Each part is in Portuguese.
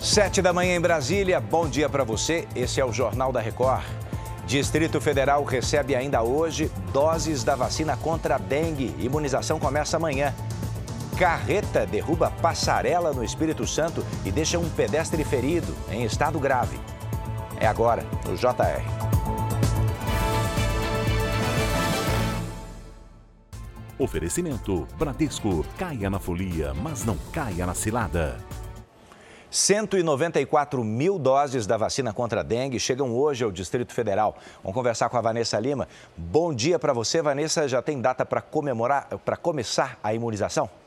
Sete da manhã em Brasília, bom dia para você. Esse é o Jornal da Record. Distrito Federal recebe ainda hoje doses da vacina contra a dengue. Imunização começa amanhã. Carreta derruba passarela no Espírito Santo e deixa um pedestre ferido, em estado grave. É agora, no JR. Oferecimento Bradesco. Caia na folia, mas não caia na cilada. 194 mil doses da vacina contra a dengue chegam hoje ao Distrito Federal. Vamos conversar com a Vanessa Lima. Bom dia para você, Vanessa. Já tem data para comemorar, para começar a imunização?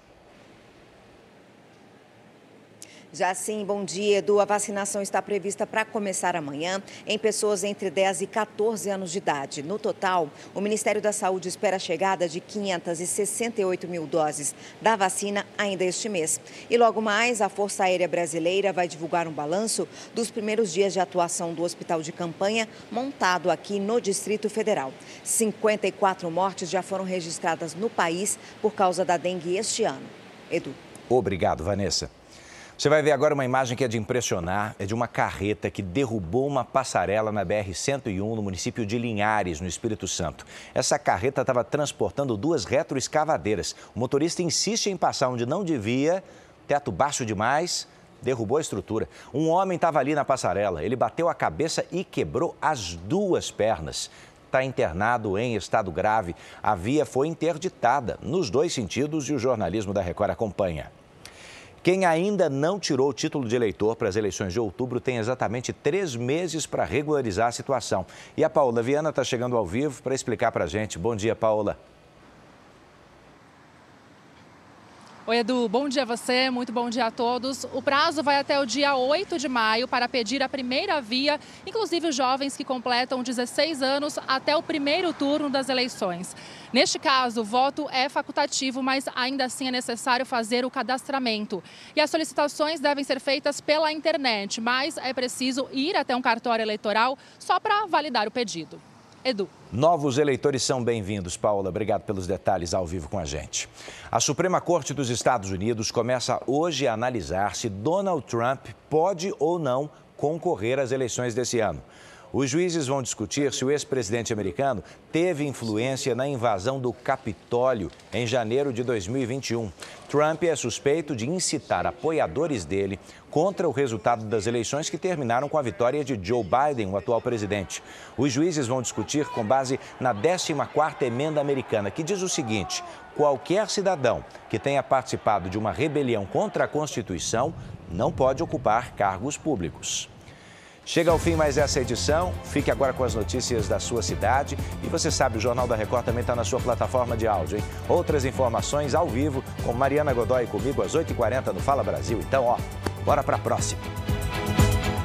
Já sim, bom dia, Edu. A vacinação está prevista para começar amanhã em pessoas entre 10 e 14 anos de idade. No total, o Ministério da Saúde espera a chegada de 568 mil doses da vacina ainda este mês. E logo mais, a Força Aérea Brasileira vai divulgar um balanço dos primeiros dias de atuação do hospital de campanha montado aqui no Distrito Federal. 54 mortes já foram registradas no país por causa da dengue este ano. Edu. Obrigado, Vanessa. Você vai ver agora uma imagem que é de impressionar, é de uma carreta que derrubou uma passarela na BR-101 no município de Linhares, no Espírito Santo. Essa carreta estava transportando duas retroescavadeiras. O motorista insiste em passar onde não devia, teto baixo demais, derrubou a estrutura. Um homem estava ali na passarela, ele bateu a cabeça e quebrou as duas pernas está internado em estado grave. A via foi interditada nos dois sentidos e o jornalismo da Record acompanha. Quem ainda não tirou o título de eleitor para as eleições de outubro tem exatamente três meses para regularizar a situação. E a Paula Viana está chegando ao vivo para explicar para a gente. Bom dia, Paula. Oi, Edu, bom dia a você, muito bom dia a todos. O prazo vai até o dia 8 de maio para pedir a primeira via, inclusive os jovens que completam 16 anos até o primeiro turno das eleições. Neste caso, o voto é facultativo, mas ainda assim é necessário fazer o cadastramento. E as solicitações devem ser feitas pela internet, mas é preciso ir até um cartório eleitoral só para validar o pedido. Edu. Novos eleitores são bem-vindos, Paula. Obrigado pelos detalhes ao vivo com a gente. A Suprema Corte dos Estados Unidos começa hoje a analisar se Donald Trump pode ou não concorrer às eleições desse ano. Os juízes vão discutir se o ex-presidente americano teve influência na invasão do Capitólio em janeiro de 2021. Trump é suspeito de incitar apoiadores dele contra o resultado das eleições que terminaram com a vitória de Joe Biden, o atual presidente. Os juízes vão discutir com base na 14ª emenda americana, que diz o seguinte: qualquer cidadão que tenha participado de uma rebelião contra a Constituição não pode ocupar cargos públicos. Chega ao fim mais essa edição. Fique agora com as notícias da sua cidade. E você sabe, o Jornal da Record também está na sua plataforma de áudio, hein? Outras informações ao vivo com Mariana Godoy comigo às 8h40 no Fala Brasil. Então, ó, bora para a próxima.